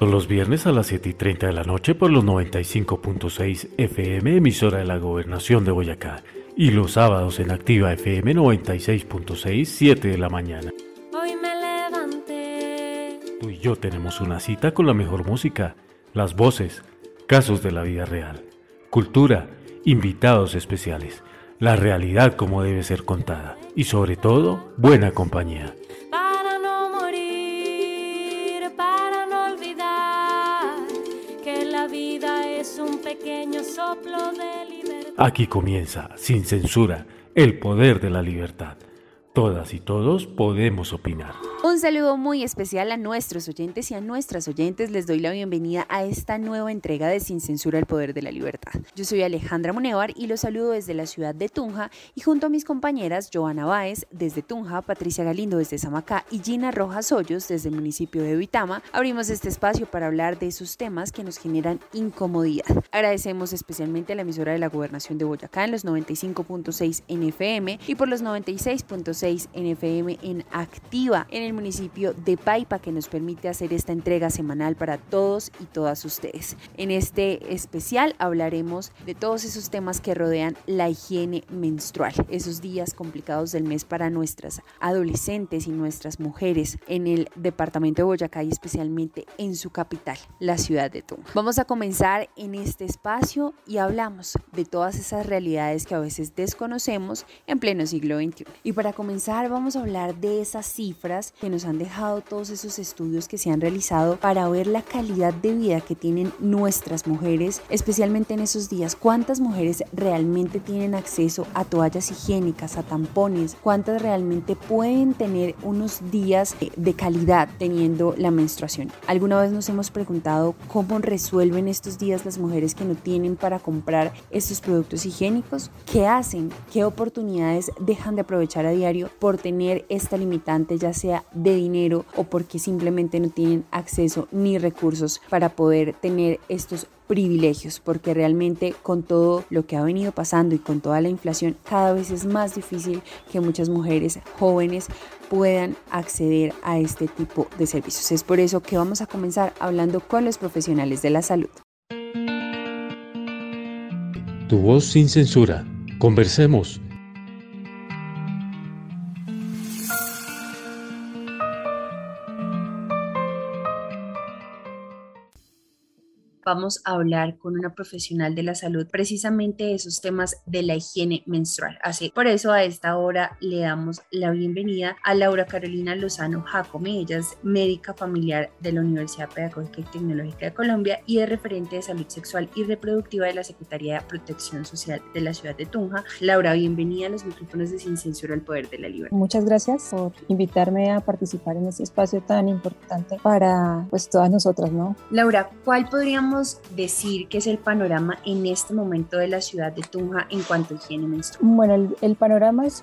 Los viernes a las 7 y 30 de la noche por los 95.6 FM, emisora de la Gobernación de Boyacá. Y los sábados en Activa FM 96.6, 7 de la mañana. Hoy me levanté. Tú y yo tenemos una cita con la mejor música, las voces, casos de la vida real, cultura, invitados especiales, la realidad como debe ser contada y sobre todo, buena compañía. Aquí comienza, sin censura, el poder de la libertad. Todas y todos podemos opinar. Un saludo muy especial a nuestros oyentes y a nuestras oyentes. Les doy la bienvenida a esta nueva entrega de Sin Censura el Poder de la Libertad. Yo soy Alejandra Munevar y los saludo desde la ciudad de Tunja y junto a mis compañeras Joana Báez desde Tunja, Patricia Galindo desde Samacá y Gina Rojas Hoyos desde el municipio de Vitama, abrimos este espacio para hablar de esos temas que nos generan incomodidad. Agradecemos especialmente a la emisora de la Gobernación de Boyacá en los 95.6 NFM y por los 96.6 NFM en Activa en el municipio de Paipa que nos permite hacer esta entrega semanal para todos y todas ustedes. En este especial hablaremos de todos esos temas que rodean la higiene menstrual, esos días complicados del mes para nuestras adolescentes y nuestras mujeres en el departamento de Boyacá y especialmente en su capital, la ciudad de Tunja. Vamos a comenzar en este espacio y hablamos de todas esas realidades que a veces desconocemos en pleno siglo XXI. Y para comenzar vamos a hablar de esas cifras que nos han dejado todos esos estudios que se han realizado para ver la calidad de vida que tienen nuestras mujeres, especialmente en esos días. ¿Cuántas mujeres realmente tienen acceso a toallas higiénicas, a tampones? ¿Cuántas realmente pueden tener unos días de calidad teniendo la menstruación? ¿Alguna vez nos hemos preguntado cómo resuelven estos días las mujeres que no tienen para comprar estos productos higiénicos? ¿Qué hacen? ¿Qué oportunidades dejan de aprovechar a diario por tener esta limitante, ya sea de dinero o porque simplemente no tienen acceso ni recursos para poder tener estos privilegios, porque realmente con todo lo que ha venido pasando y con toda la inflación, cada vez es más difícil que muchas mujeres jóvenes puedan acceder a este tipo de servicios. Es por eso que vamos a comenzar hablando con los profesionales de la salud. Tu voz sin censura. Conversemos vamos a hablar con una profesional de la salud precisamente de esos temas de la higiene menstrual. Así, por eso a esta hora le damos la bienvenida a Laura Carolina Lozano Jacome. Ella es médica familiar de la Universidad Pedagógica y Tecnológica de Colombia y es referente de salud sexual y reproductiva de la Secretaría de Protección Social de la ciudad de Tunja. Laura, bienvenida a los micrófonos de Sin Censura al Poder de la Libertad. Muchas gracias por invitarme a participar en este espacio tan importante para pues todas nosotras, ¿no? Laura, ¿cuál podríamos decir que es el panorama en este momento de la ciudad de Tunja en cuanto a higiene menstrual? Bueno, el, el panorama es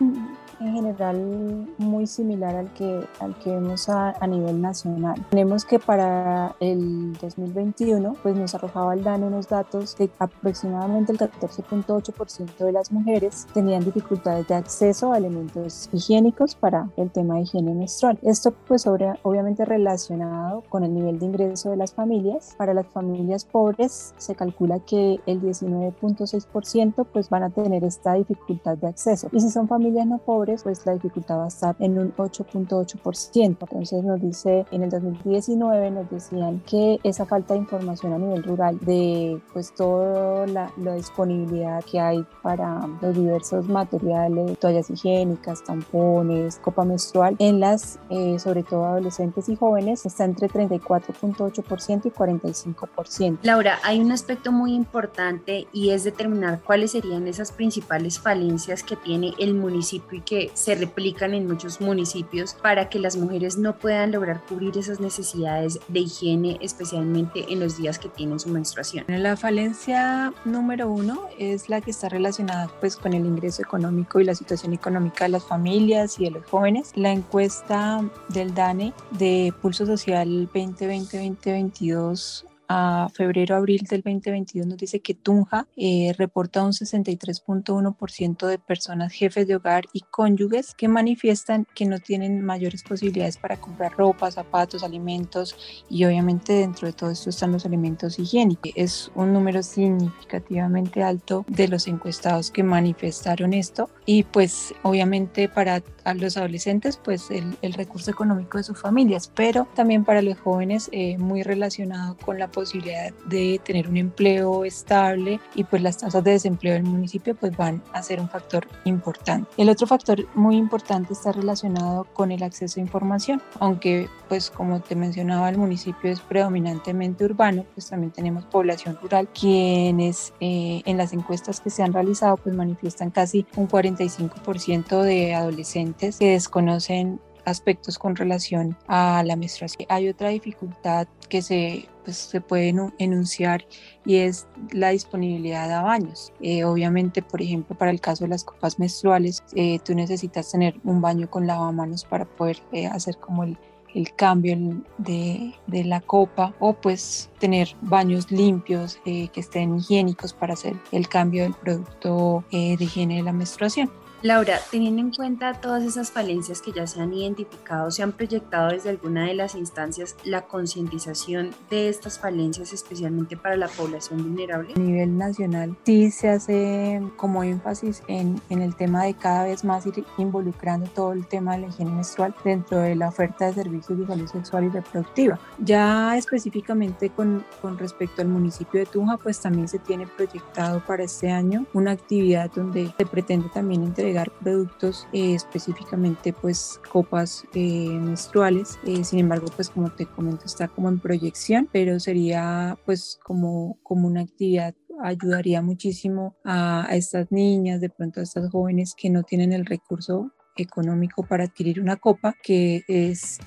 en general muy similar al que, al que vemos a, a, nivel nacional. Tenemos que para el 2021 pues nos arrojaba el DANE unos datos de aproximadamente el 14.8% de las mujeres tenían dificultades de acceso a elementos higiénicos para el tema de higiene menstrual. Esto pues sobre, obviamente relacionado con el nivel de ingreso de las familias. Para las familias pobres se calcula que el 19.6% pues van a tener esta dificultad de acceso. Y si son familias no pobres, pues la dificultad va a estar en un 8.8%. Entonces nos dice, en el 2019 nos decían que esa falta de información a nivel rural de pues toda la, disponibilidad que hay para los diversos materiales, toallas higiénicas, tampones, copa menstrual, en las, eh, sobre todo adolescentes y jóvenes, está entre 34.8% y 45%. Laura, hay un aspecto muy importante y es determinar cuáles serían esas principales falencias que tiene el municipio y que se replican en muchos municipios para que las mujeres no puedan lograr cubrir esas necesidades de higiene, especialmente en los días que tienen su menstruación. La falencia número uno es la que está relacionada pues con el ingreso económico y la situación económica de las familias y de los jóvenes. La encuesta del DANE de Pulso Social 2020-2022 a febrero-abril del 2022 nos dice que Tunja eh, reporta un 63.1% de personas jefes de hogar y cónyuges que manifiestan que no tienen mayores posibilidades para comprar ropa, zapatos, alimentos y obviamente dentro de todo esto están los alimentos higiénicos. Es un número significativamente alto de los encuestados que manifestaron esto y pues obviamente para los adolescentes pues el, el recurso económico de sus familias, pero también para los jóvenes eh, muy relacionado con la posibilidad de tener un empleo estable y pues las tasas de desempleo del municipio pues van a ser un factor importante. El otro factor muy importante está relacionado con el acceso a información, aunque pues como te mencionaba el municipio es predominantemente urbano, pues también tenemos población rural quienes eh, en las encuestas que se han realizado pues manifiestan casi un 45% de adolescentes que desconocen aspectos con relación a la menstruación. Hay otra dificultad que se, pues, se puede enunciar y es la disponibilidad de baños. Eh, obviamente, por ejemplo, para el caso de las copas menstruales, eh, tú necesitas tener un baño con lavamanos para poder eh, hacer como el, el cambio de, de, la copa o pues tener baños limpios que estén higiénicos para hacer el cambio del producto de higiene de la menstruación. Laura, teniendo en cuenta todas esas falencias que ya se han identificado, ¿se han proyectado desde alguna de las instancias la concientización de estas falencias, especialmente para la población vulnerable? A nivel nacional, sí se hace como énfasis en, en el tema de cada vez más ir involucrando todo el tema de la higiene menstrual dentro de la oferta de servicios de salud sexual y reproductiva. Ya específicamente con, con respecto al municipio de Tunja, pues también se tiene proyectado para este año una actividad donde se pretende también entre productos eh, específicamente pues copas eh, menstruales. Eh, sin embargo pues como te comento está como en proyección pero sería pues como como una actividad ayudaría muchísimo a, a estas niñas de pronto a estas jóvenes que no tienen el recurso económico para adquirir una copa que es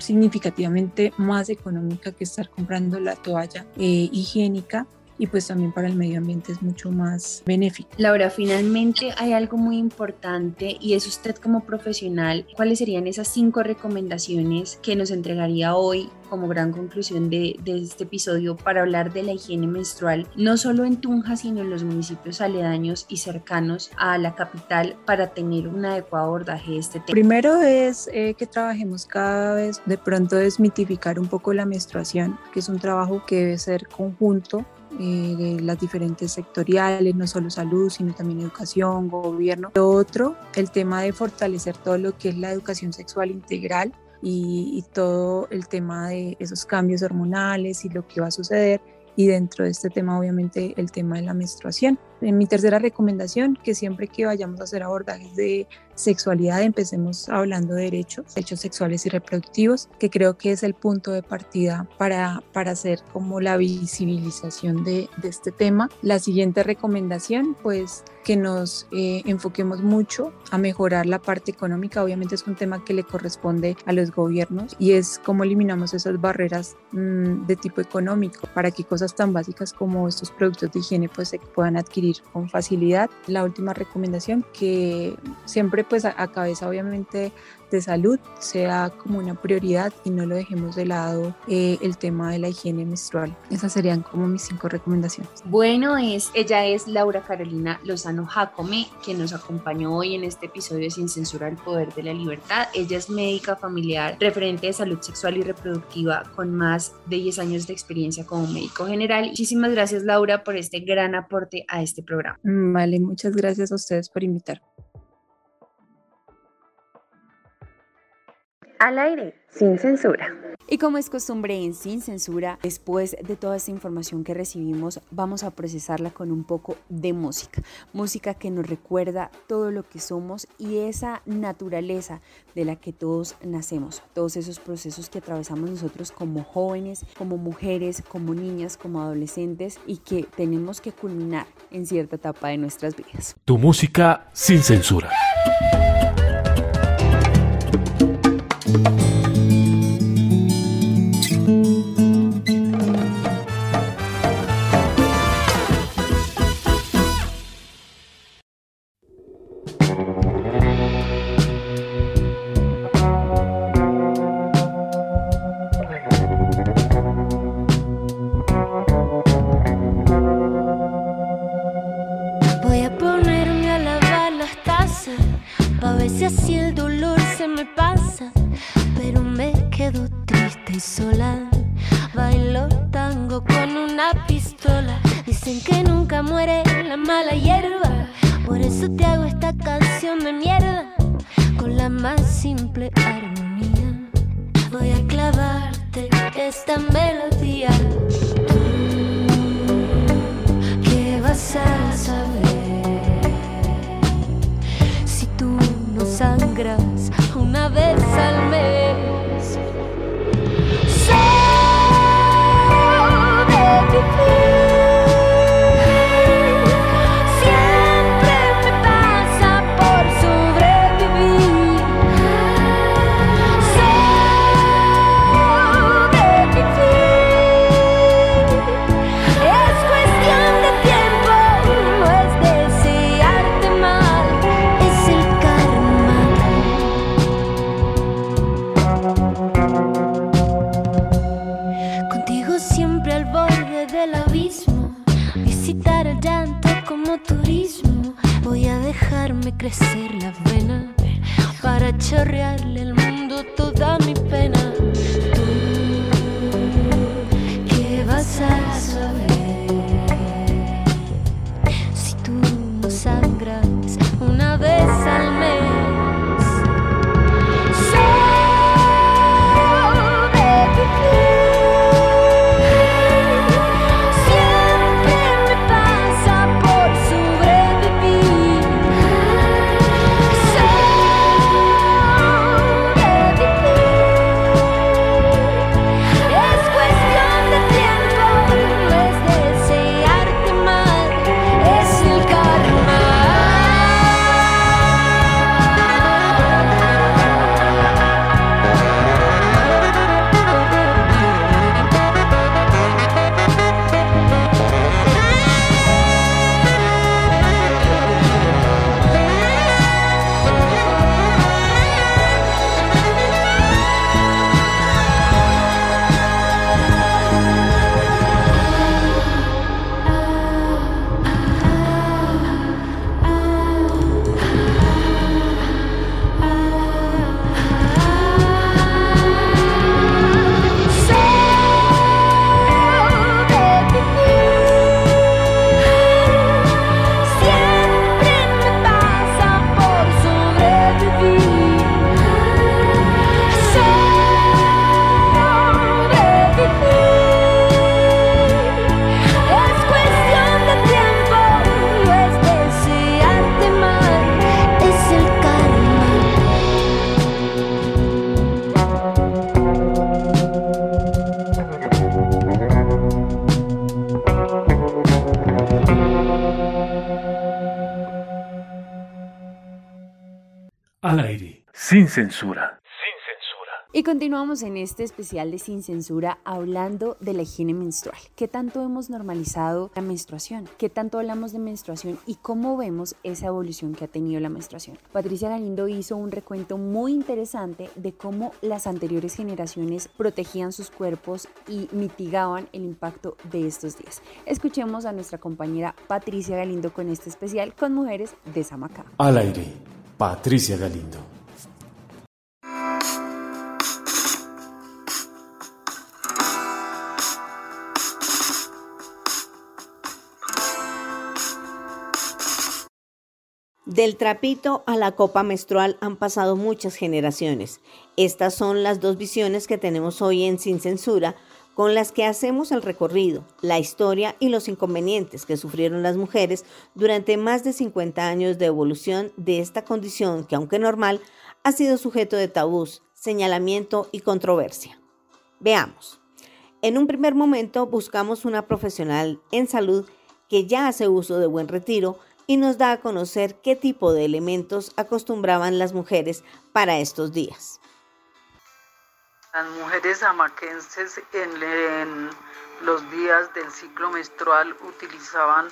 significativamente más económica que estar comprando la toalla higiénica y pues también para el medio ambiente es mucho más benéfico. Laura, finalmente hay algo muy importante y es usted como profesional, ¿cuáles serían esas cinco recomendaciones que nos entregaría hoy como gran conclusión de, de, este episodio para hablar de la higiene menstrual, no solo en Tunja, sino en los municipios aledaños y cercanos a la capital para tener un adecuado abordaje de este tema? Primero es eh, que trabajemos cada vez de pronto desmitificar un poco la menstruación, que es un trabajo que debe ser conjunto eh, de las diferentes sectoriales, no solo salud, sino también educación, gobierno. Lo otro, el tema de fortalecer todo lo que es la educación sexual integral y, y todo el tema de esos cambios hormonales y lo que va a suceder. Y dentro de este tema, obviamente, el tema de la menstruación. En mi tercera recomendación, que siempre que vayamos a hacer abordajes de sexualidad empecemos hablando de derechos, derechos sexuales y reproductivos, que creo que es el punto de partida para, para hacer como la visibilización de, de este tema. La siguiente recomendación, pues que nos eh, enfoquemos mucho a mejorar la parte económica. Obviamente es un tema que le corresponde a los gobiernos y es cómo eliminamos esas barreras mmm, de tipo económico para que cosas tan básicas como estos productos de higiene pues se puedan adquirir con facilidad. La última recomendación que siempre pues a, a cabeza obviamente de salud sea como una prioridad y no lo dejemos de lado eh, el tema de la higiene menstrual. Esas serían como mis cinco recomendaciones. Bueno, es, ella es Laura Carolina Lozano Jacome, que nos acompañó hoy en este episodio Sin Censura el Poder de la Libertad. Ella es médica familiar, referente de salud sexual y reproductiva con más de 10 años de experiencia como médico general. Muchísimas gracias Laura por este gran aporte a este programa. Vale, muchas gracias a ustedes por invitar. Al aire, sin censura. Y como es costumbre en Sin Censura, después de toda esta información que recibimos, vamos a procesarla con un poco de música. Música que nos recuerda todo lo que somos y esa naturaleza de la que todos nacemos. Todos esos procesos que atravesamos nosotros como jóvenes, como mujeres, como niñas, como adolescentes y que tenemos que culminar en cierta etapa de nuestras vidas. Tu música sin censura. Veces sangras una vez al mes? Shera censura. Sin censura. Y continuamos en este especial de Sin Censura hablando de la higiene menstrual. ¿Qué tanto hemos normalizado la menstruación? ¿Qué tanto hablamos de menstruación y cómo vemos esa evolución que ha tenido la menstruación? Patricia Galindo hizo un recuento muy interesante de cómo las anteriores generaciones protegían sus cuerpos y mitigaban el impacto de estos días. Escuchemos a nuestra compañera Patricia Galindo con este especial con mujeres de Samacá. Al aire, Patricia Galindo. Del trapito a la copa menstrual han pasado muchas generaciones. Estas son las dos visiones que tenemos hoy en Sin Censura, con las que hacemos el recorrido, la historia y los inconvenientes que sufrieron las mujeres durante más de 50 años de evolución de esta condición que, aunque normal, ha sido sujeto de tabús, señalamiento y controversia. Veamos. En un primer momento buscamos una profesional en salud que ya hace uso de buen retiro, y nos da a conocer qué tipo de elementos acostumbraban las mujeres para estos días. Las mujeres amaquenses en, los días del ciclo menstrual utilizaban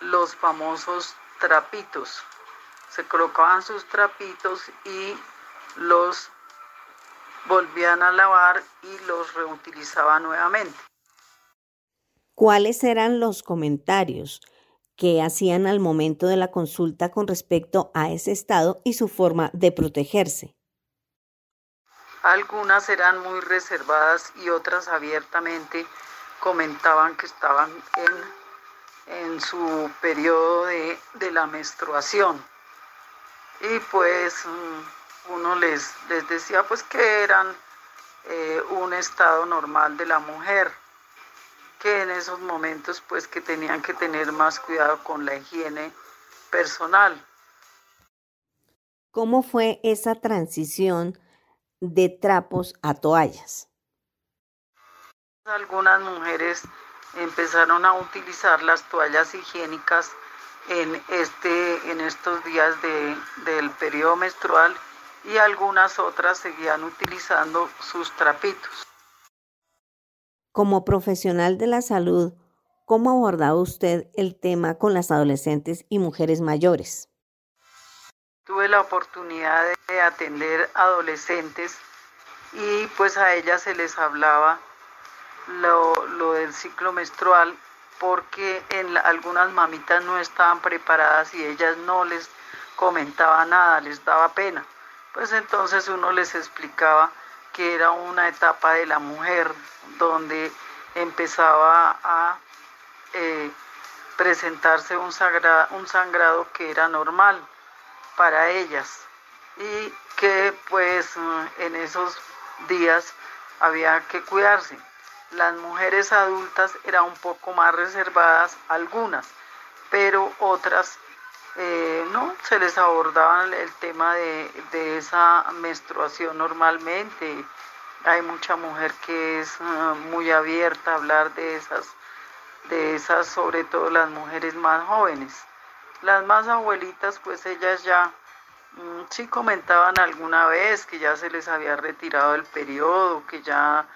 los famosos trapitos. Se colocaban sus trapitos y los volvían a lavar y los reutilizaban nuevamente. ¿Cuáles eran los comentarios? Qué hacían al momento de la consulta con respecto a ese estado y su forma de protegerse. Algunas eran muy reservadas y otras abiertamente comentaban que estaban en, su periodo de, de, la menstruación. Y pues mm, uno les, les decía pues que eran eh, un estado normal de la mujer que en esos momentos pues que tenían que tener más cuidado con la higiene personal. ¿Cómo fue esa transición de trapos a toallas? Algunas mujeres empezaron a utilizar las toallas higiénicas en, este, en estos días de, del periodo menstrual y algunas otras seguían utilizando sus trapitos. Como profesional de la salud, ¿cómo abordaba usted el tema con las adolescentes y mujeres mayores? Tuve la oportunidad de atender adolescentes y pues a ellas se les hablaba lo, del ciclo menstrual porque en algunas mamitas no estaban preparadas y ellas no les comentaba nada, les daba pena. Pues entonces uno les explicaba que era una etapa de la mujer donde empezaba a eh, presentarse un, un sangrado que era normal para ellas y que pues en esos días había que cuidarse. Las mujeres adultas eran un poco más reservadas, algunas, pero otras eh, no, se les abordaba el tema de, de, esa menstruación normalmente. Hay mucha mujer que es ah, muy abierta a hablar de esas, de esas, sobre todo las mujeres más jóvenes. Las más abuelitas, pues ellas ya mm, sí comentaban alguna vez que ya se les había retirado el periodo, que ya,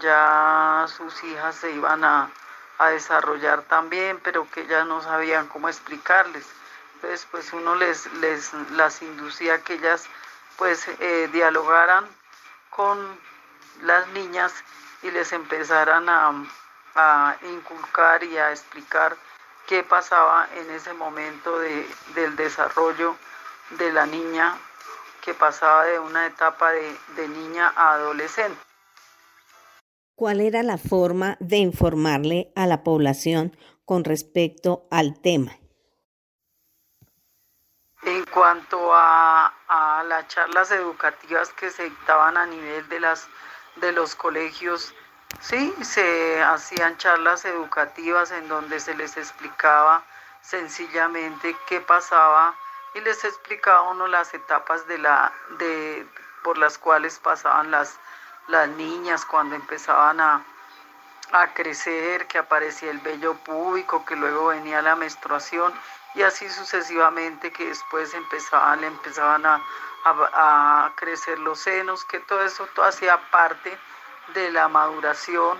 ya sus hijas se iban a, a desarrollar también, pero que ya no sabían cómo explicarles entonces pues uno les, les las inducía a que ellas pues eh, dialogaran con las niñas y les empezaran a, a, inculcar y a explicar qué pasaba en ese momento de, del desarrollo de la niña que pasaba de una etapa de, de niña a adolescente. ¿Cuál era la forma de informarle a la población con respecto al tema? En cuanto a, las charlas educativas que se dictaban a nivel de, las, de los colegios, sí, se hacían charlas educativas en donde se les explicaba sencillamente qué pasaba y les explicaba uno las etapas de la, de, por las cuales pasaban las, las niñas cuando empezaban a, a crecer, que aparecía el vello púbico, que luego venía la menstruación y así sucesivamente que después empezaban, empezaban a, crecer los senos, que todo eso todo hacía parte de la maduración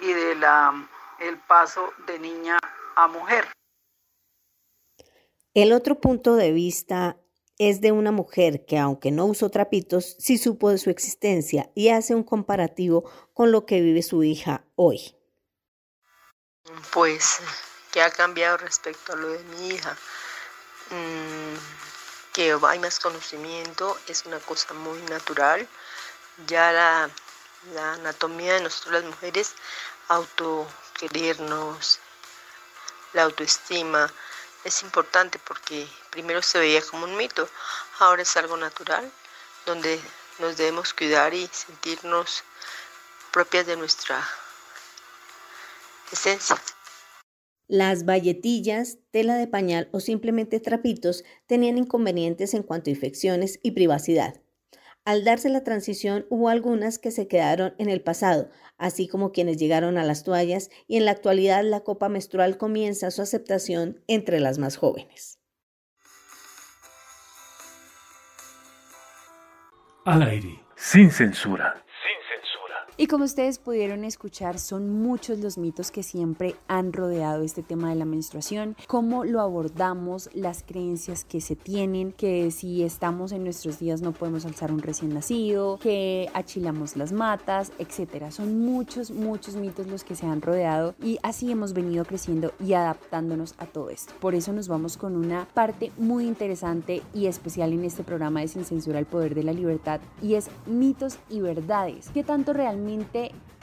y de la el paso de niña a mujer. El otro punto de vista es de una mujer que aunque no usó trapitos, sí supo de su existencia y hace un comparativo con lo que vive su hija hoy. Pues que ha cambiado respecto a lo de mi hija. Mm, que hay más conocimiento, es una cosa muy natural. Ya la, anatomía de nosotros las mujeres, autoquerernos, la autoestima, es importante porque primero se veía como un mito, ahora es algo natural, donde nos debemos cuidar y sentirnos propias de nuestra esencia. Las valletillas, tela de pañal o simplemente trapitos tenían inconvenientes en cuanto a infecciones y privacidad. Al darse la transición hubo algunas que se quedaron en el pasado, así como quienes llegaron a las toallas y en la actualidad la copa menstrual comienza su aceptación entre las más jóvenes. Al aire, sin censura. Y como ustedes pudieron escuchar, son muchos los mitos que siempre han rodeado este tema de la menstruación, cómo lo abordamos, las creencias que se tienen, que si estamos en nuestros días no podemos alzar un recién nacido, que achilamos las matas, etcétera. Son muchos, muchos mitos los que se han rodeado y así hemos venido creciendo y adaptándonos a todo esto. Por eso nos vamos con una parte muy interesante y especial en este programa de Sin Censura el Poder de la Libertad y es mitos y verdades. ¿Qué tanto realmente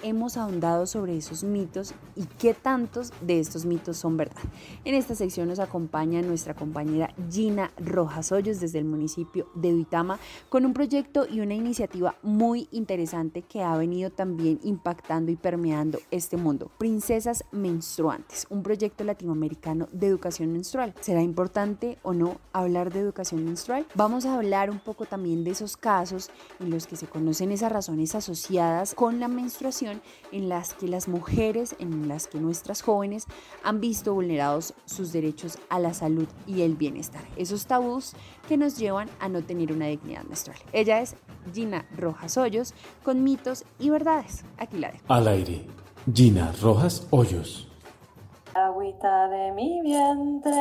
hemos ahondado sobre esos mitos y qué tantos de estos mitos son verdad. En esta sección nos acompaña nuestra compañera Gina Rojas Hoyos desde el municipio de Uitama con un proyecto y una iniciativa muy interesante que ha venido también impactando y permeando este mundo. Princesas Menstruantes, un proyecto latinoamericano de educación menstrual. ¿Será importante o no hablar de educación menstrual? Vamos a hablar un poco también de esos casos en los que se conocen esas razones asociadas con la menstruación en las que las mujeres, en las que nuestras jóvenes han visto vulnerados sus derechos a la salud y el bienestar. Esos tabús que nos llevan a no tener una dignidad menstrual. Ella es Gina Rojas Hoyos con mitos y verdades. Aquí la dejo. Al aire, Gina Rojas Hoyos. Agüita de mi vientre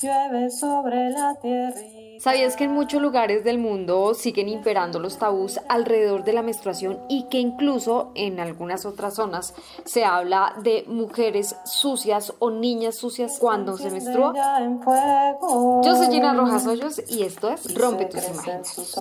llueve sobre la tierra. ¿Sabías que en muchos lugares del mundo siguen imperando los tabús alrededor de la menstruación y que incluso en algunas otras zonas se habla de mujeres sucias o niñas sucias cuando se menstrua? Yo soy Gina Rojas Hoyos y esto es Rompe tus imágenes.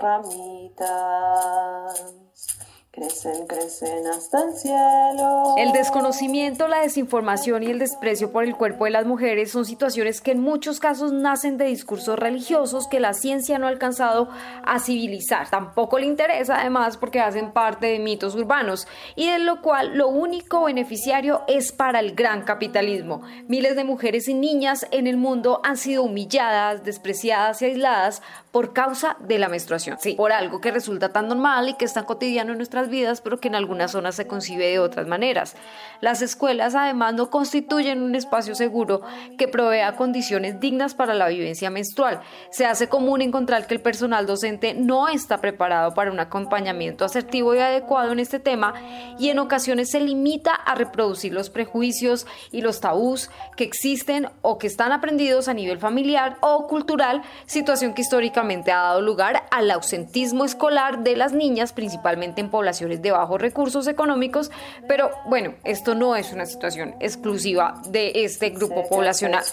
Crecen, crecen hasta el cielo. El desconocimiento, la desinformación y el desprecio por el cuerpo de las mujeres son situaciones que en muchos casos nacen de discursos religiosos que la ciencia no ha alcanzado a civilizar. Tampoco le interesa además porque hacen parte de mitos urbanos y de lo cual lo único beneficiario es para el gran capitalismo. Miles de mujeres y niñas en el mundo han sido humilladas, despreciadas y aisladas por causa de la menstruación. Sí, por algo que resulta tan normal y que es tan cotidiano en nuestras vidas, pero que en algunas zonas se concibe de otras maneras. Las escuelas además no constituyen un espacio seguro que provea condiciones dignas para la vivencia menstrual. Se hace común encontrar que el personal docente no está preparado para un acompañamiento asertivo y adecuado en este tema y en ocasiones se limita a reproducir los prejuicios y los tabús que existen o que están aprendidos a nivel familiar o cultural, situación que históricamente ha dado lugar al ausentismo escolar de las niñas, principalmente en poblaciones de bajos recursos económicos, pero bueno, esto no es una situación exclusiva de este grupo poblacional.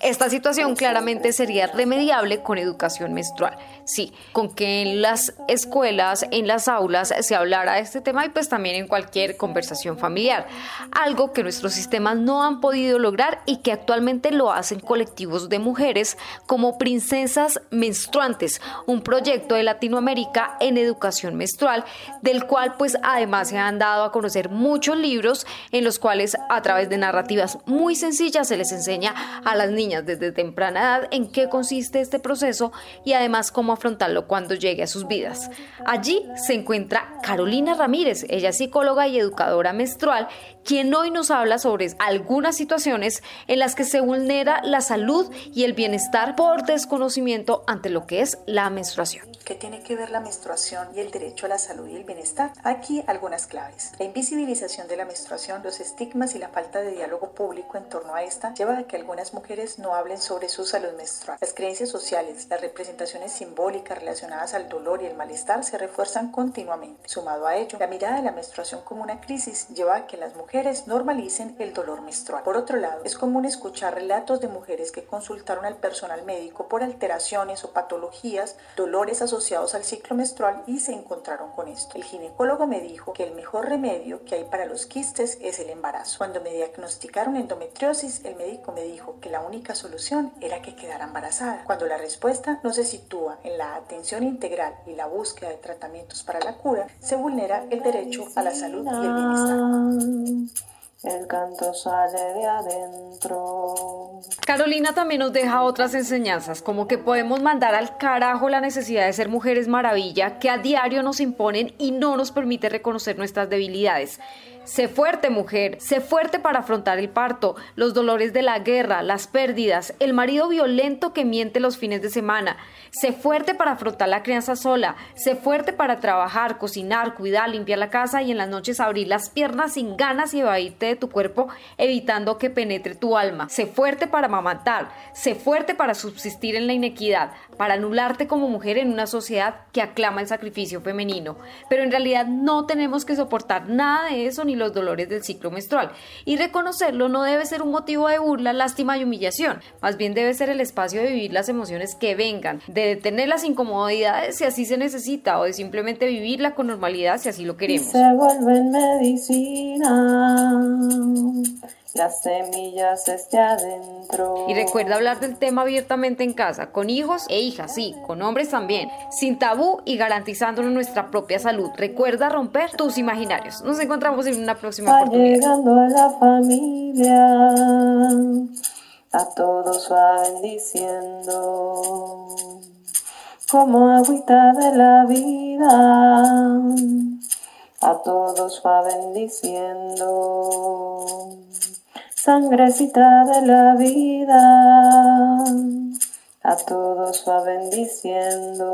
Esta situación claramente sería remediable con educación menstrual. Sí, con que en las escuelas, en las aulas se hablara de este tema y pues también en cualquier conversación familiar. Algo que nuestros sistemas no han podido lograr y que actualmente lo hacen colectivos de mujeres como Princesas Menstruantes, un proyecto de Latinoamérica en educación menstrual, del cual pues además se han dado a conocer muchos libros en los cuales a través de narrativas muy sencillas se les enseña a las niñas desde temprana edad en qué consiste este proceso y además cómo afrontarlo cuando llegue a sus vidas. Allí se encuentra Carolina Ramírez, ella psicóloga y educadora menstrual, quien hoy nos habla sobre algunas situaciones en las que se vulnera la salud y el bienestar por desconocimiento ante lo que es la menstruación. ¿Qué tiene que ver la menstruación y el derecho a la salud y el bienestar? Aquí algunas claves. La invisibilización de la menstruación, los estigmas y la falta de diálogo público en torno a esta lleva a que algunas mujeres no hablen sobre su salud menstrual. Las creencias sociales, las representaciones simbólicas relacionadas al dolor y el malestar se refuerzan continuamente. Sumado a ello, la mirada de la menstruación como una crisis lleva a que las mujeres normalicen el dolor menstrual. Por otro lado, es común escuchar relatos de mujeres que consultaron al personal médico por alteraciones o patologías, dolores asociados al ciclo menstrual y se encontraron con esto. El ginecólogo me dijo que el mejor remedio que hay para los quistes es el embarazo. Cuando me diagnosticaron endometriosis, el médico me dijo que la única solución era que quedara embarazada. Cuando la respuesta no se sitúa en la atención integral y la búsqueda de tratamientos para la cura, se vulnera el derecho a la salud y el bienestar. El canto sale de adentro. Carolina también nos deja otras enseñanzas, como que podemos mandar al carajo la necesidad de ser mujeres maravilla que a diario nos imponen y no nos permite reconocer nuestras debilidades. Sé fuerte, mujer. Sé fuerte para afrontar el parto, los dolores de la guerra, las pérdidas, el marido violento que miente los fines de semana. Sé fuerte para afrontar la crianza sola. Sé fuerte para trabajar, cocinar, cuidar, limpiar la casa y en las noches abrir las piernas sin ganas y evadirte de tu cuerpo, evitando que penetre tu alma. Sé fuerte para amamantar. Sé fuerte para subsistir en la inequidad, para anularte como mujer en una sociedad que aclama el sacrificio femenino. Pero en realidad no tenemos que soportar nada de eso ni los dolores del ciclo menstrual. Y reconocerlo no debe ser un motivo de burla, lástima y humillación. Más bien debe ser el espacio de vivir las emociones que vengan, de detener las incomodidades si así se necesita o de simplemente vivirla con normalidad si así lo queremos. se vuelve medicina las semillas esté adentro. Y recuerda hablar del tema abiertamente en casa, con hijos e hijas, sí, con hombres también, sin tabú y garantizándonos nuestra propia salud. Recuerda romper tus imaginarios. Nos encontramos en una próxima Va oportunidad. llegando a la familia, a todos va bendiciendo, como agüita de la vida, a todos va bendiciendo sangrecita de la vida, a todos va bendiciendo.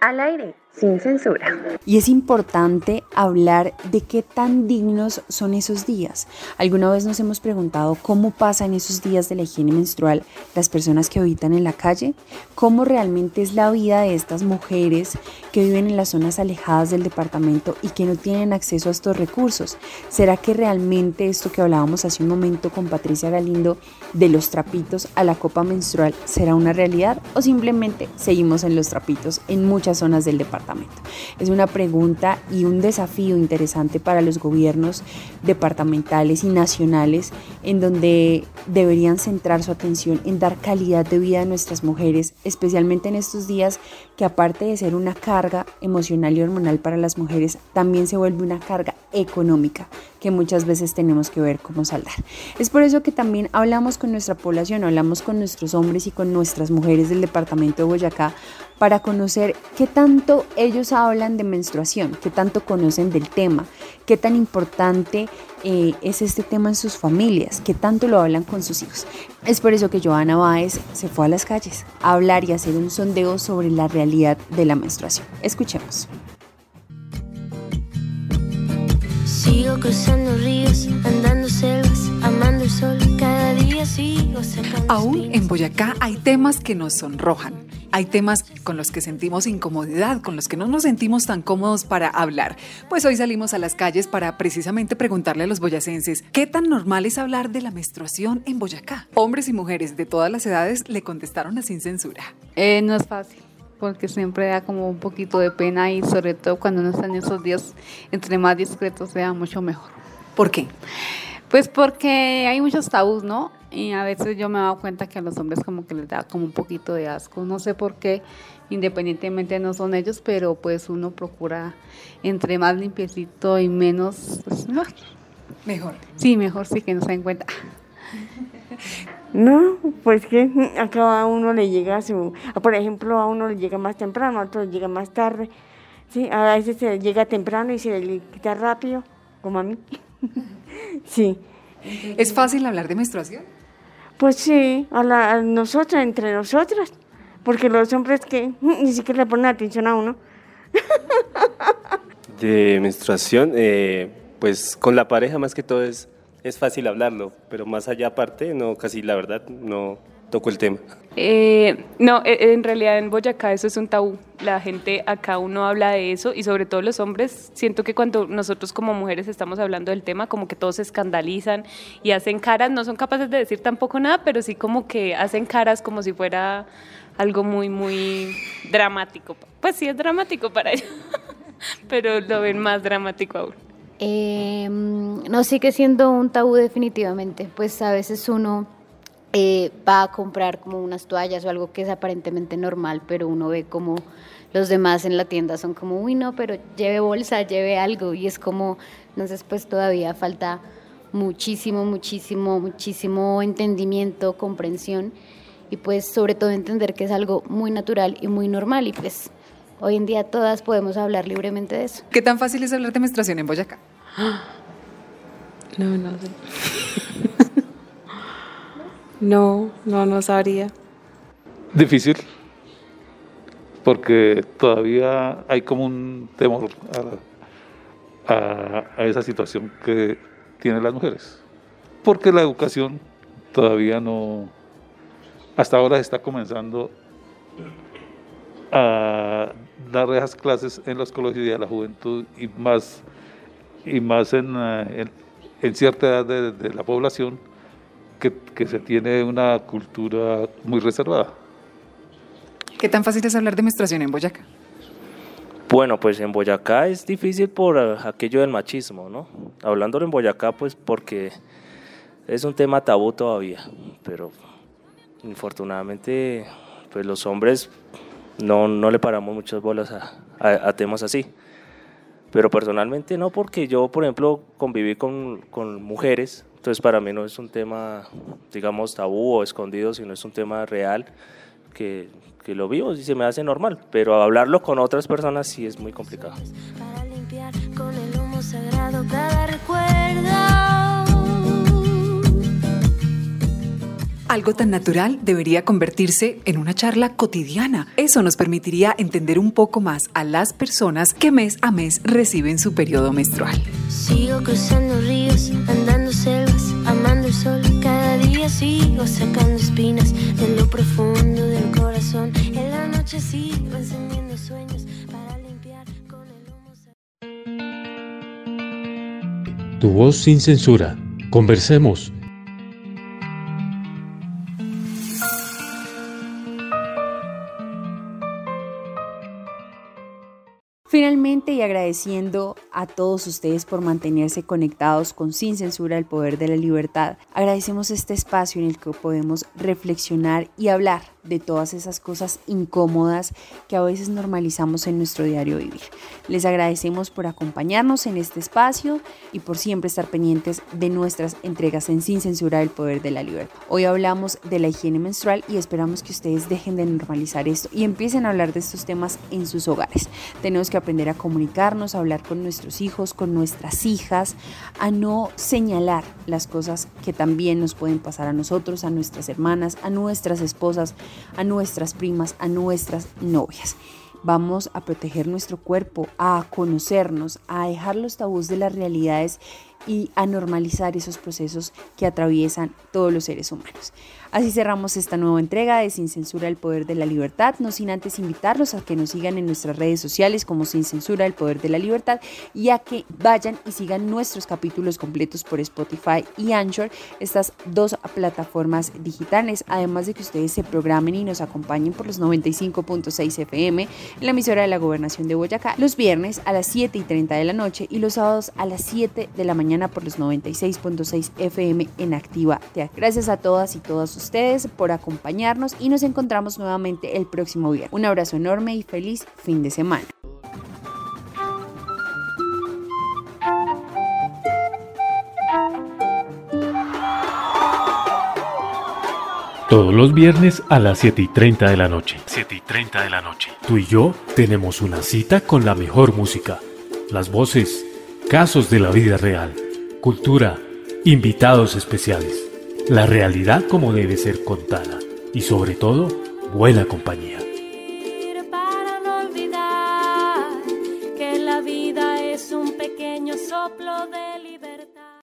Al aire sin censura. Y es importante hablar de qué tan dignos son esos días. ¿Alguna vez nos hemos preguntado cómo pasan esos días de la higiene menstrual las personas que habitan en la calle? ¿Cómo realmente es la vida de estas mujeres que viven en las zonas alejadas del departamento y que no tienen acceso a estos recursos? ¿Será que realmente esto que hablábamos hace un momento con Patricia Galindo de los trapitos a la copa menstrual será una realidad o simplemente seguimos en los trapitos en muchas zonas del departamento? Es una pregunta y un desafío interesante para los gobiernos departamentales y nacionales en donde deberían centrar su atención en dar calidad de vida a nuestras mujeres, especialmente en estos días que aparte de ser una carga emocional y hormonal para las mujeres, también se vuelve una carga económica que muchas veces tenemos que ver cómo saldar. Es por eso que también hablamos con nuestra población, hablamos con nuestros hombres y con nuestras mujeres del departamento de Boyacá para conocer qué tanto ellos hablan de menstruación, qué tanto conocen del tema, qué tan importante eh, es este tema en sus familias, qué tanto lo hablan con sus hijos. Es por eso que Joana Báez se fue a las calles a hablar y hacer un sondeo sobre la realidad de la menstruación. Escuchemos. Sigo cruzando ríos, andando selvas, amando el sol, cada día sigo Aún en Boyacá hay temas que nos sonrojan hay temas con los que sentimos incomodidad, con los que no nos sentimos tan cómodos para hablar. Pues hoy salimos a las calles para precisamente preguntarle a los boyacenses qué tan normal es hablar de la menstruación en Boyacá. Hombres y mujeres de todas las edades le contestaron a sin censura. Eh, no es fácil porque siempre da como un poquito de pena y sobre todo cuando uno está en esos días, entre más discreto sea, mucho mejor. ¿Por qué? Pues porque hay muchos tabús, ¿no? Y a veces yo me he dado cuenta que a los hombres como que les da como un poquito de asco. No sé por qué, independientemente no son ellos, pero pues uno procura entre más limpiecito y menos... Pues, mejor. Sí, mejor sí que no se den cuenta. No, pues que a cada uno le llega su... Por ejemplo, a uno le llega más temprano, a otro le llega más tarde. Sí, a veces se llega temprano y se le quita rápido, como a mí. sí. ¿Es fácil hablar de menstruación? Pues sí, a, la, nosotras, entre nosotras, porque los hombres que ni siquiera le ponen atención a uno. De menstruación, eh, pues con la pareja más que todo es, es fácil hablarlo, pero más allá aparte, no, casi la verdad, no, tocó el tema? Eh, no, e, en realidad en Boyacá eso es un tabú. La gente acá uno habla de eso y sobre todo los hombres, siento que cuando nosotros como mujeres estamos hablando del tema, como que todos se escandalizan y hacen caras, no son capaces de decir tampoco nada, pero sí como que hacen caras como si fuera algo muy, muy dramático. Pues sí es dramático para ellos, pero lo ven más dramático aún. Eh, no sigue siendo un tabú definitivamente, pues a veces uno eh, va a comprar como unas toallas o algo que es aparentemente normal, pero uno ve como los demás en la tienda son como, uy, no, pero lleve bolsa, lleve algo, y es como, entonces pues todavía falta muchísimo, muchísimo, muchísimo entendimiento, comprensión, y pues sobre todo entender que es algo muy natural y muy normal, y pues hoy en día todas podemos hablar libremente de eso. ¿Qué tan fácil es hablar de menstruación en Boyacá? No, no sé. no, no, no sabría. Difícil, porque todavía hay como un temor a, esa situación que tienen las mujeres, porque la educación todavía no, hasta ahora está comenzando a dar esas clases en los colegios de la juventud y más, y más en, eh, en, cierta edad de la población que, que, se tiene una cultura muy reservada. ¿Qué tan fácil es hablar de menstruación en Boyacá? Bueno, pues en Boyacá es difícil por aquello del machismo, ¿no? Hablándolo en Boyacá, pues porque es un tema tabú todavía, pero infortunadamente, pues los hombres no, no le paramos muchas bolas a, a, temas así. Pero personalmente no, porque yo, por ejemplo, conviví con, con, mujeres, entonces para mí no es un tema, digamos, tabú o escondido, sino es un tema real que, que lo vivo y se me hace normal, pero hablarlo con otras personas sí es muy complicado. Para limpiar con el humo sagrado cada recuerdo. Algo tan natural debería convertirse en una charla cotidiana. Eso nos permitiría entender un poco más a las personas que mes a mes reciben su periodo menstrual. Sigo cruzando ríos, andando selvas, amando el sol. Cada día sigo sacando espinas de lo profundo del corazón. En la noche sigo encendiendo sueños para limpiar con el humo. Tu voz sin censura. Conversemos Finalmente y agradeciendo a todos ustedes por mantenerse conectados con Sin Censura el Poder de la Libertad, agradecemos este espacio en el que podemos reflexionar y hablar de todas esas cosas incómodas que a veces normalizamos en nuestro diario vivir. Les agradecemos por acompañarnos en este espacio y por siempre estar pendientes de nuestras entregas en Sin Censura el Poder de la Libertad. Hoy hablamos de la higiene menstrual y esperamos que ustedes dejen de normalizar esto y empiecen a hablar de estos temas en sus hogares. Tenemos que aprender a comunicarnos, a hablar con nuestros hijos, con nuestras hijas, a no señalar las cosas que también nos pueden pasar a nosotros, a nuestras hermanas, a nuestras esposas, a nuestras primas, a nuestras novias. Vamos a proteger nuestro cuerpo, a conocernos, a dejar los tabús de las realidades y a normalizar esos procesos que atraviesan todos los seres humanos. Así cerramos esta nueva entrega de Sin Censura el Poder de la Libertad, no sin antes invitarlos a que nos sigan en nuestras redes sociales como Sin Censura el Poder de la Libertad y a que vayan y sigan nuestros capítulos completos por Spotify y Anchor, estas dos plataformas digitales, además de que ustedes se programen y nos acompañen por los 95.6 FM en la emisora de la Gobernación de Boyacá los viernes a las 7 y 30 de la noche y los sábados a las 7 de la mañana por los 96.6 FM en Activa. Gracias a todas y todos ustedes por acompañarnos y nos encontramos nuevamente el próximo viernes. Un abrazo enorme y feliz fin de semana. Todos los viernes a las 7 y 30 de la noche. 7 y 30 de la noche. Tú y yo tenemos una cita con la mejor música. Las voces, casos de la vida real, cultura, invitados especiales la realidad como debe ser contada y sobre todo buena compañía.